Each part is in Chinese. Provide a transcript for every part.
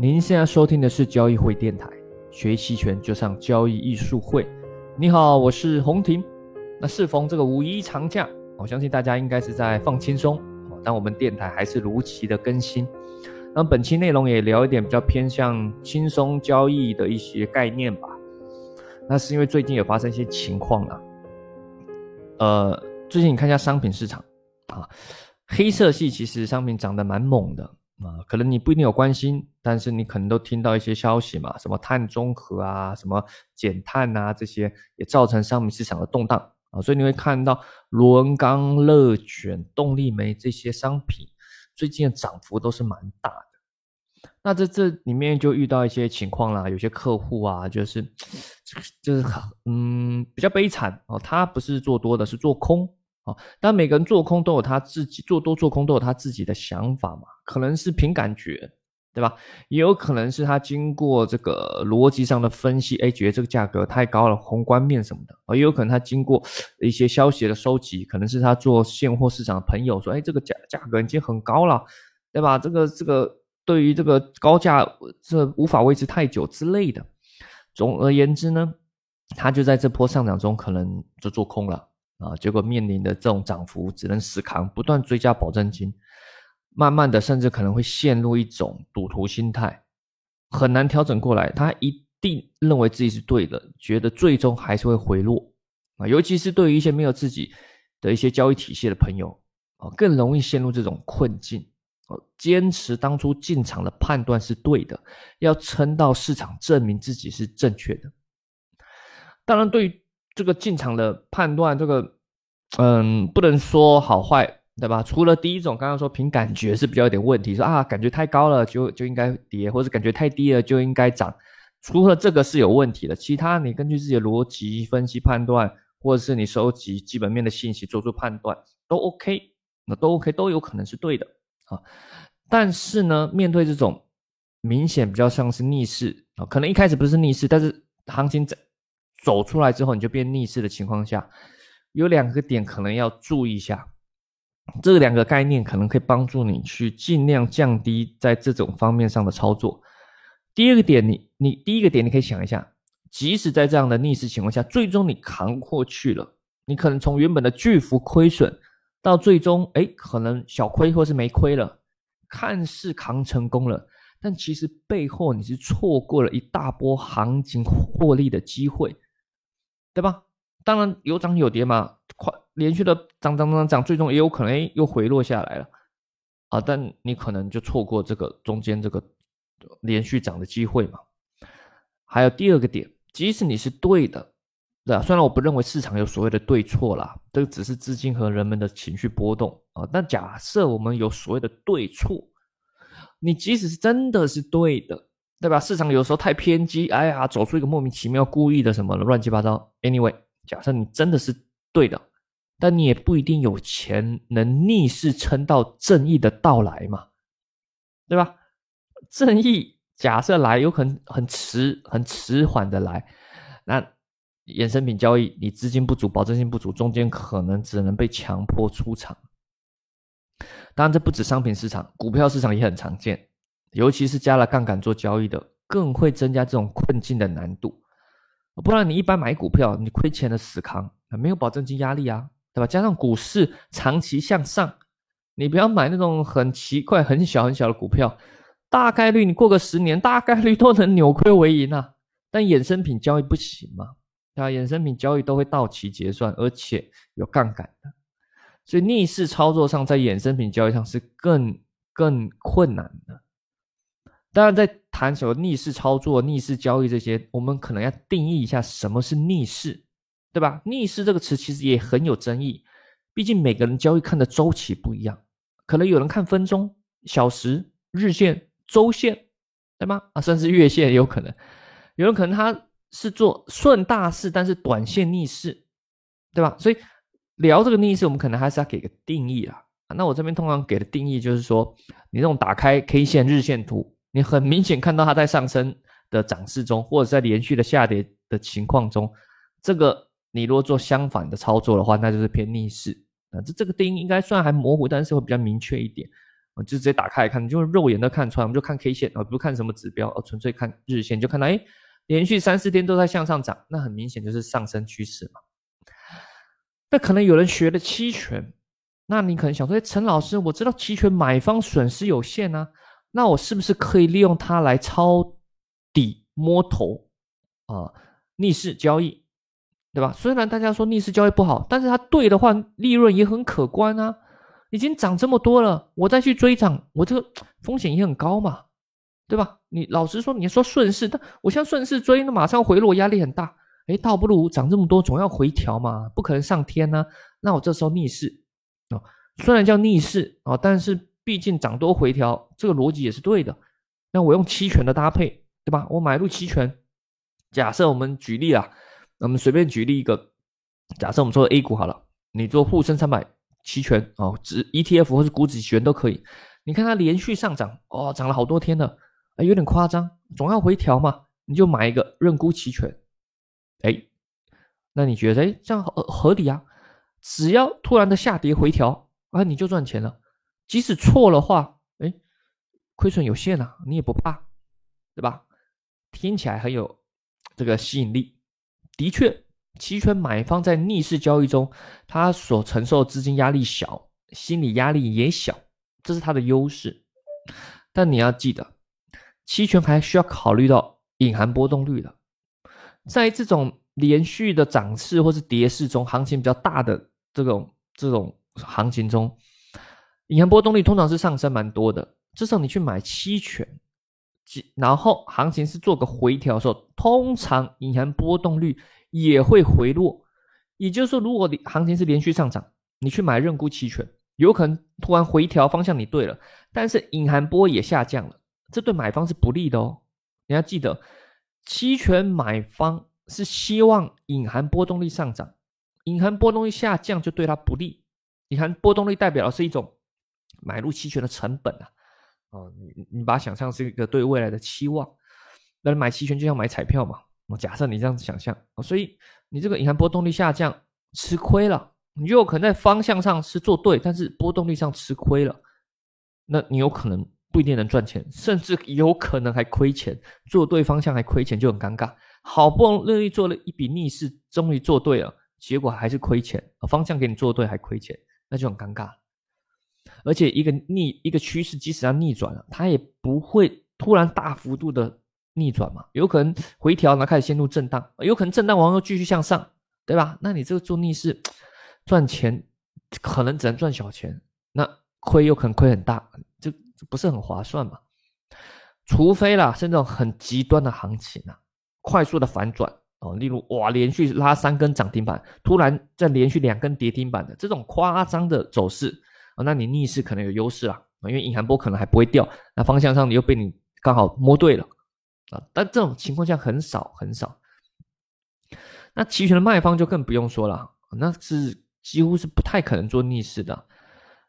您现在收听的是交易会电台，学期权就上交易艺术会。你好，我是洪婷。那适逢这个五一长假，我相信大家应该是在放轻松，但我们电台还是如期的更新。那本期内容也聊一点比较偏向轻松交易的一些概念吧。那是因为最近有发生一些情况啊，呃，最近你看一下商品市场啊，黑色系其实商品涨得蛮猛的。啊，可能你不一定有关心，但是你可能都听到一些消息嘛，什么碳中和啊，什么减碳啊，这些也造成商品市场的动荡啊，所以你会看到螺钢、热卷、动力煤这些商品最近的涨幅都是蛮大的。那这这里面就遇到一些情况啦，有些客户啊，就是就是嗯比较悲惨哦，他不是做多的，是做空。啊，但每个人做空都有他自己做多做空都有他自己的想法嘛，可能是凭感觉，对吧？也有可能是他经过这个逻辑上的分析，哎，觉得这个价格太高了，宏观面什么的，也有可能他经过一些消息的收集，可能是他做现货市场的朋友说，哎，这个价价格已经很高了，对吧？这个这个对于这个高价这无法维持太久之类的。总而言之呢，他就在这波上涨中可能就做空了。啊，结果面临的这种涨幅，只能死扛，不断追加保证金，慢慢的，甚至可能会陷入一种赌徒心态，很难调整过来。他一定认为自己是对的，觉得最终还是会回落啊。尤其是对于一些没有自己的一些交易体系的朋友啊，更容易陷入这种困境。坚持当初进场的判断是对的，要撑到市场证明自己是正确的。当然，对于。这个进场的判断，这个嗯，不能说好坏，对吧？除了第一种，刚刚说凭感觉是比较有点问题，说啊，感觉太高了就就应该跌，或者感觉太低了就应该涨。除了这个是有问题的，其他你根据自己的逻辑分析判断，或者是你收集基本面的信息做出判断，都 OK，那都 OK，都有可能是对的啊。但是呢，面对这种明显比较像是逆势啊，可能一开始不是逆势，但是行情在。走出来之后，你就变逆势的情况下，有两个点可能要注意一下。这两个概念可能可以帮助你去尽量降低在这种方面上的操作。第二个点，你你第一个点你可以想一下，即使在这样的逆势情况下，最终你扛过去了，你可能从原本的巨幅亏损到最终哎可能小亏或是没亏了，看似扛成功了。但其实背后你是错过了一大波行情获利的机会。对吧？当然有涨有跌嘛，快连续的涨涨涨涨，最终也有可能又回落下来了啊！但你可能就错过这个中间这个连续涨的机会嘛。还有第二个点，即使你是对的，对啊，虽然我不认为市场有所谓的对错啦，这个只是资金和人们的情绪波动啊。但假设我们有所谓的对错，你即使是真的是对的。对吧？市场有时候太偏激，哎呀，走出一个莫名其妙、故意的什么乱七八糟。Anyway，假设你真的是对的，但你也不一定有钱能逆势撑到正义的到来嘛，对吧？正义假设来，有可能很迟、很迟缓的来。那衍生品交易，你资金不足、保证金不足，中间可能只能被强迫出场。当然，这不止商品市场，股票市场也很常见。尤其是加了杠杆做交易的，更会增加这种困境的难度。不然你一般买股票，你亏钱的死扛，没有保证金压力啊，对吧？加上股市长期向上，你不要买那种很奇怪、很小很小的股票，大概率你过个十年，大概率都能扭亏为盈啊。但衍生品交易不行嘛，对吧？衍生品交易都会到期结算，而且有杠杆的，所以逆势操作上，在衍生品交易上是更更困难的。当然，在谈什么逆势操作、逆势交易这些，我们可能要定义一下什么是逆势，对吧？逆势这个词其实也很有争议，毕竟每个人交易看的周期不一样，可能有人看分钟、小时、日线、周线，对吗？啊，甚至月线也有可能。有人可能他是做顺大势，但是短线逆势，对吧？所以聊这个逆势，我们可能还是要给个定义啊。那我这边通常给的定义就是说，你这种打开 K 线、日线图。你很明显看到它在上升的涨势中，或者在连续的下跌的情况中，这个你如果做相反的操作的话，那就是偏逆势啊。这这个定义应该算还模糊，但是会比较明确一点。就直接打开来看，你就肉眼都看出来，我们就看 K 线啊，不看什么指标，啊，纯粹看日线，就看到哎，连续三四天都在向上涨，那很明显就是上升趋势嘛。那可能有人学了期权，那你可能想说，哎，陈老师，我知道期权买方损失有限啊，那我是不是可以利用它来抄底摸头啊，逆势交易，对吧？虽然大家说逆势交易不好，但是它对的话，利润也很可观啊。已经涨这么多了，我再去追涨，我这个风险也很高嘛，对吧？你老实说，你说顺势，但我像顺势追，那马上回落，压力很大。哎，倒不如涨这么多，总要回调嘛，不可能上天呢。那我这时候逆势啊，虽然叫逆势啊，但是毕竟涨多回调，这个逻辑也是对的。那我用期权的搭配，对吧？我买入期权，假设我们举例啊，我们随便举例一个，假设我们做 A 股好了，你做沪深三百。期权哦，指 ETF 或是股指期权都可以。你看它连续上涨哦，涨了好多天了，哎，有点夸张，总要回调嘛，你就买一个认沽期权。哎，那你觉得哎这样合合理啊？只要突然的下跌回调啊，你就赚钱了。即使错了话，哎，亏损有限啊，你也不怕，对吧？听起来很有这个吸引力，的确。期权买方在逆势交易中，他所承受资金压力小，心理压力也小，这是他的优势。但你要记得，期权还需要考虑到隐含波动率的。在这种连续的涨势或是跌势中，行情比较大的这种这种行情中，隐含波动率通常是上升蛮多的。至少你去买期权，然后行情是做个回调的时候，通常隐含波动率。也会回落，也就是说，如果你行情是连续上涨，你去买认沽期权，有可能突然回调方向，你对了，但是隐含波也下降了，这对买方是不利的哦。你要记得，期权买方是希望隐含波动率上涨，隐含波动率下降就对它不利。隐含波动率代表的是一种买入期权的成本啊，哦，你你把它想象是一个对未来的期望，那买期权就像买彩票嘛。我假设你这样子想象，所以你这个隐含波动率下降，吃亏了，你就有可能在方向上是做对，但是波动率上吃亏了，那你有可能不一定能赚钱，甚至有可能还亏钱。做对方向还亏钱就很尴尬，好不容易做了一笔逆势，终于做对了，结果还是亏钱。方向给你做对还亏钱，那就很尴尬。而且一个逆一个趋势，即使要逆转了，它也不会突然大幅度的。逆转嘛，有可能回调，然后开始陷入震荡，有可能震荡完后继续向上，对吧？那你这个做逆势赚钱，可能只能赚小钱，那亏又可能亏很大，就不是很划算嘛。除非啦，是那种很极端的行情啊，快速的反转哦，例如哇，连续拉三根涨停板，突然再连续两根跌停板的这种夸张的走势那你逆势可能有优势啊，因为隐含波可能还不会掉，那方向上你又被你刚好摸对了。啊，但这种情况下很少很少。那期权的卖方就更不用说了，那是几乎是不太可能做逆势的，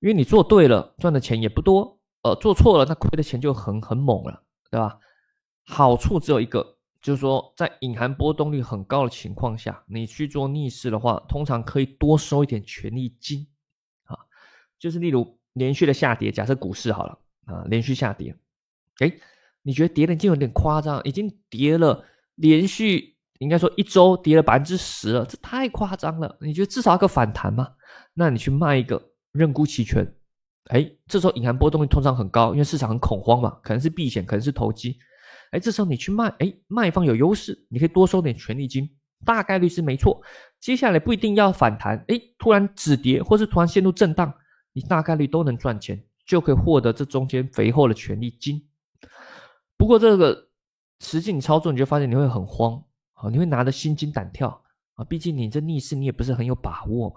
因为你做对了赚的钱也不多，呃，做错了那亏的钱就很很猛了，对吧？好处只有一个，就是说在隐含波动率很高的情况下，你去做逆势的话，通常可以多收一点权利金，就是例如连续的下跌，假设股市好了啊，连续下跌，哎。你觉得跌的已经有点夸张，已经跌了连续应该说一周跌了百分之十了，这太夸张了。你觉得至少要个反弹吗？那你去卖一个认沽期权，哎，这时候隐含波动率通常很高，因为市场很恐慌嘛，可能是避险，可能是投机。哎，这时候你去卖，哎，卖方有优势，你可以多收点权利金，大概率是没错。接下来不一定要反弹，哎，突然止跌或是突然陷入震荡，你大概率都能赚钱，就可以获得这中间肥厚的权利金。不过这个实际你操作，你就发现你会很慌啊，你会拿得心惊胆跳啊，毕竟你这逆势你也不是很有把握嘛，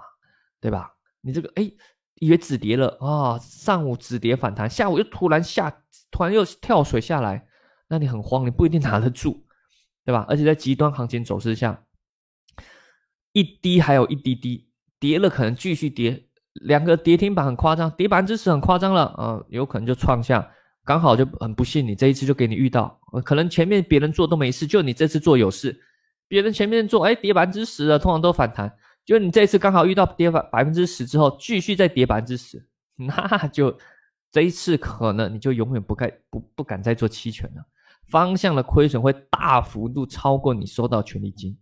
对吧？你这个哎，以为止跌了啊，上午止跌反弹，下午又突然下，突然又跳水下来，那你很慌，你不一定拿得住，对吧？而且在极端行情走势下，一滴还有一滴滴跌了，可能继续跌，两个跌停板很夸张，跌百分之十很夸张了啊，有可能就创下。刚好就很不幸，你这一次就给你遇到，可能前面别人做都没事，就你这次做有事。别人前面做，哎，跌百分之十了，通常都反弹，就你这次刚好遇到跌百百分之十之后，继续再跌百分之十，那就这一次可能你就永远不该不不敢再做期权了，方向的亏损会大幅度超过你收到权利金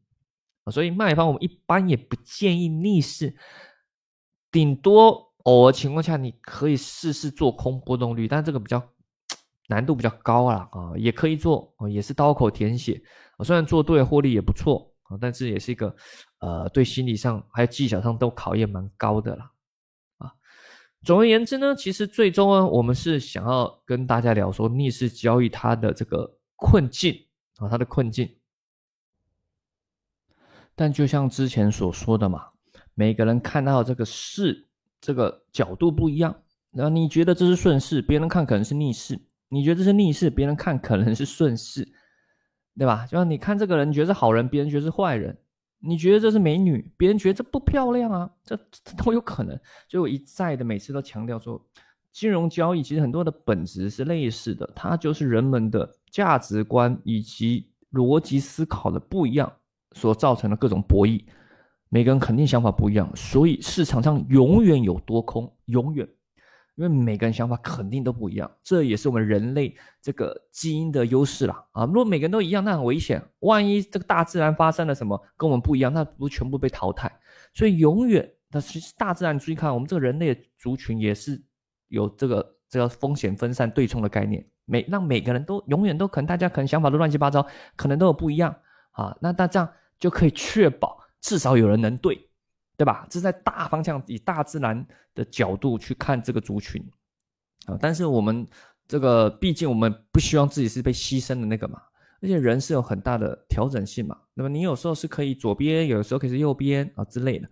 啊，所以卖方我们一般也不建议逆势，顶多偶尔情况下你可以试试做空波动率，但这个比较难度比较高啦啊，也可以做啊，也是刀口舔血啊，虽然做对获利也不错啊。但是也是一个，呃，对心理上还有技巧上都考验蛮高的啦，啊，总而言之呢，其实最终呢，我们是想要跟大家聊说逆势交易它的这个困境啊，它的困境。但就像之前所说的嘛，每个人看到这个势这个角度不一样，然后你觉得这是顺势，别人看可能是逆势；你觉得这是逆势，别人看可能是顺势。对吧？就像你看这个人，你觉得是好人，别人觉得是坏人；你觉得这是美女，别人觉得这不漂亮啊，这这都有可能。所以我一再的每次都强调说，金融交易其实很多的本质是类似的，它就是人们的价值观以及逻辑思考的不一样所造成的各种博弈。每个人肯定想法不一样，所以市场上永远有多空，永远。因为每个人想法肯定都不一样，这也是我们人类这个基因的优势啦。啊！如果每个人都一样，那很危险。万一这个大自然发生了什么跟我们不一样，那不全部被淘汰？所以永远，那其实大自然注意看，我们这个人类族群也是有这个这个风险分散对冲的概念。每让每个人都永远都可能，大家可能想法都乱七八糟，可能都有不一样啊。那那这样就可以确保至少有人能对。对吧？这在大方向以大自然的角度去看这个族群啊，但是我们这个毕竟我们不希望自己是被牺牲的那个嘛，而且人是有很大的调整性嘛。那么你有时候是可以左边，有时候可以是右边啊之类的。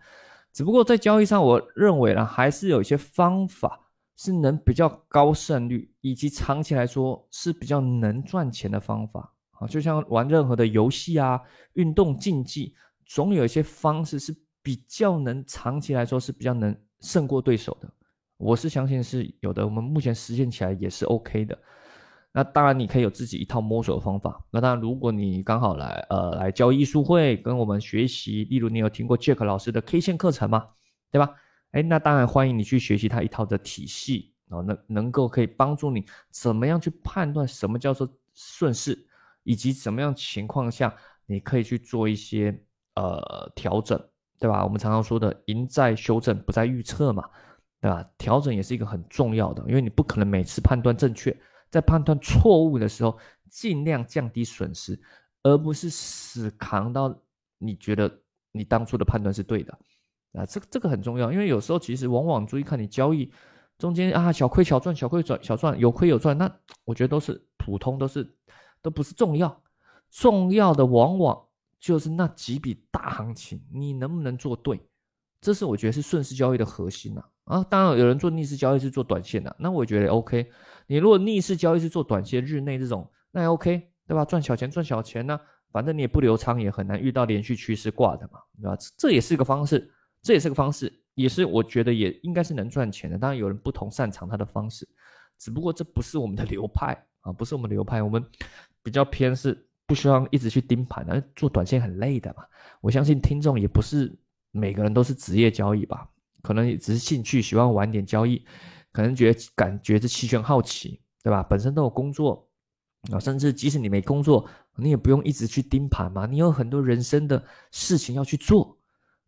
只不过在交易上，我认为呢，还是有一些方法是能比较高胜率，以及长期来说是比较能赚钱的方法啊。就像玩任何的游戏啊、运动竞技，总有一些方式是。比较能长期来说是比较能胜过对手的，我是相信是有的。我们目前实践起来也是 OK 的。那当然你可以有自己一套摸索的方法。那当然，如果你刚好来呃来教艺术会跟我们学习，例如你有听过 Jack 老师的 K 线课程吗？对吧？哎，那当然欢迎你去学习他一套的体系啊，能能够可以帮助你怎么样去判断什么叫做顺势，以及怎么样情况下你可以去做一些呃调整。对吧？我们常常说的“赢在修正，不在预测”嘛，对吧？调整也是一个很重要的，因为你不可能每次判断正确，在判断错误的时候，尽量降低损失，而不是死扛到你觉得你当初的判断是对的啊。这个这个很重要，因为有时候其实往往注意看你交易中间啊，小亏小赚，小亏赚小赚，有亏有赚，那我觉得都是普通，都是都不是重要，重要的往往。就是那几笔大行情，你能不能做对？这是我觉得是顺势交易的核心呐。啊，当然有人做逆势交易是做短线的，那我觉得 OK。你如果逆势交易是做短线、日内这种，那也 OK，对吧？赚小钱赚小钱呢，反正你也不留仓，也很难遇到连续趋势挂的嘛，对吧？这也是个方式，这也是个方式，也是我觉得也应该是能赚钱的。当然有人不同擅长他的方式，只不过这不是我们的流派啊，不是我们流派，我们比较偏是。不需要一直去盯盘的，做短线很累的嘛。我相信听众也不是每个人都是职业交易吧，可能也只是兴趣，喜欢玩点交易，可能觉得感觉这期权好奇，对吧？本身都有工作啊，甚至即使你没工作，你也不用一直去盯盘嘛。你有很多人生的事情要去做，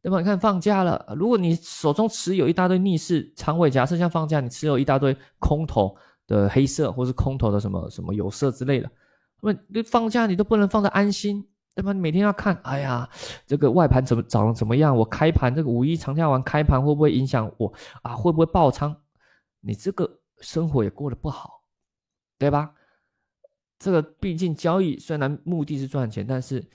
对吧？你看放假了，如果你手中持有一大堆逆势仓位，假设像放假，你持有一大堆空头的黑色，或是空头的什么什么有色之类的。那你放假你都不能放的安心，对吧？你每天要看，哎呀，这个外盘怎么涨怎么样？我开盘这个五一长假完开盘会不会影响我啊？会不会爆仓？你这个生活也过得不好，对吧？这个毕竟交易虽然目的是赚钱，但是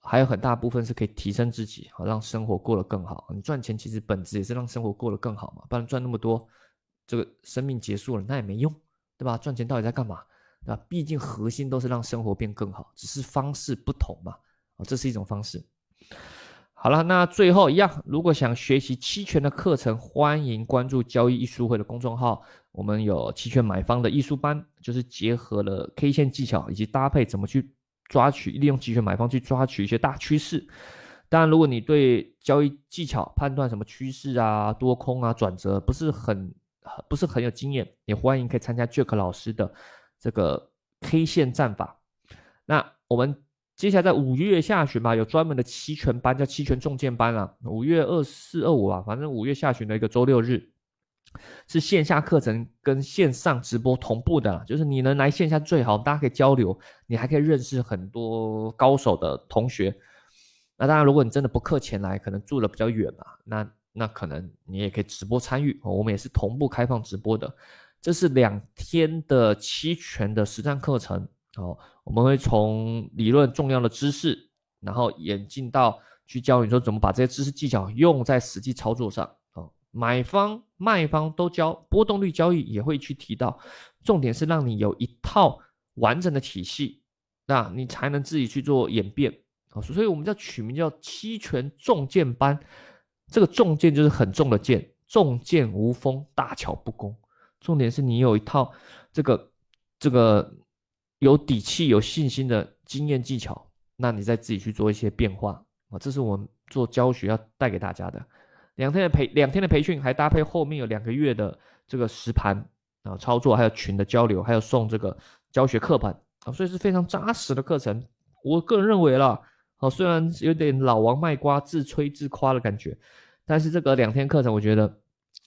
还有很大部分是可以提升自己，好让生活过得更好。你赚钱其实本质也是让生活过得更好嘛，不然赚那么多，这个生命结束了那也没用，对吧？赚钱到底在干嘛？啊，毕竟核心都是让生活变更好，只是方式不同嘛。哦，这是一种方式。好了，那最后一样，如果想学习期权的课程，欢迎关注交易艺术会的公众号。我们有期权买方的艺术班，就是结合了 K 线技巧以及搭配怎么去抓取，利用期权买方去抓取一些大趋势。当然，如果你对交易技巧判断什么趋势啊、多空啊、转折不是很不是很有经验，也欢迎可以参加 Jack 老师的这个 K 线战法。那我们接下来在五月下旬吧，有专门的期权班，叫期权重建班啊。五月二四、二五啊，反正五月下旬的一个周六日。是线下课程跟线上直播同步的，就是你能来线下最好，大家可以交流，你还可以认识很多高手的同学。那当然，如果你真的不课前来，可能住的比较远嘛，那那可能你也可以直播参与。我们也是同步开放直播的，这是两天的期权的实战课程。哦，我们会从理论重要的知识，然后演进到去教你说怎么把这些知识技巧用在实际操作上哦。买方卖方都教，波动率交易也会去提到，重点是让你有一套完整的体系，那你才能自己去做演变啊。所以我们叫取名叫期权重剑班，这个重剑就是很重的剑，重剑无锋，大巧不工。重点是你有一套这个这个有底气、有信心的经验技巧，那你再自己去做一些变化啊。这是我们做教学要带给大家的。两天的培两天的培训，还搭配后面有两个月的这个实盘啊操作，还有群的交流，还有送这个教学课本啊，所以是非常扎实的课程。我个人认为啦，啊，虽然有点老王卖瓜、自吹自夸的感觉，但是这个两天课程，我觉得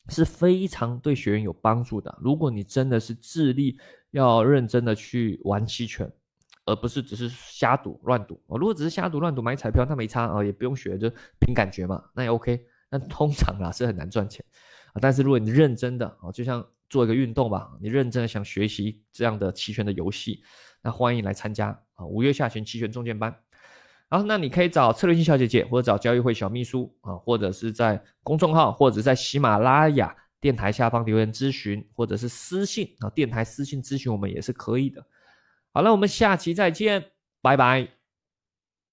是非常对学员有帮助的。如果你真的是致力要认真的去玩期权，而不是只是瞎赌乱赌哦，如果只是瞎赌乱赌买彩票，那没差啊，也不用学，就凭感觉嘛，那也 OK。那通常啦是很难赚钱啊，但是如果你认真的啊，就像做一个运动吧，你认真的想学习这样的期权的游戏，那欢迎来参加啊五月下旬期权中间班。好，那你可以找策略性小姐姐，或者找交易会小秘书啊，或者是在公众号或者在喜马拉雅电台下方留言咨询，或者是私信啊电台私信咨询我们也是可以的。好了，我们下期再见，拜拜。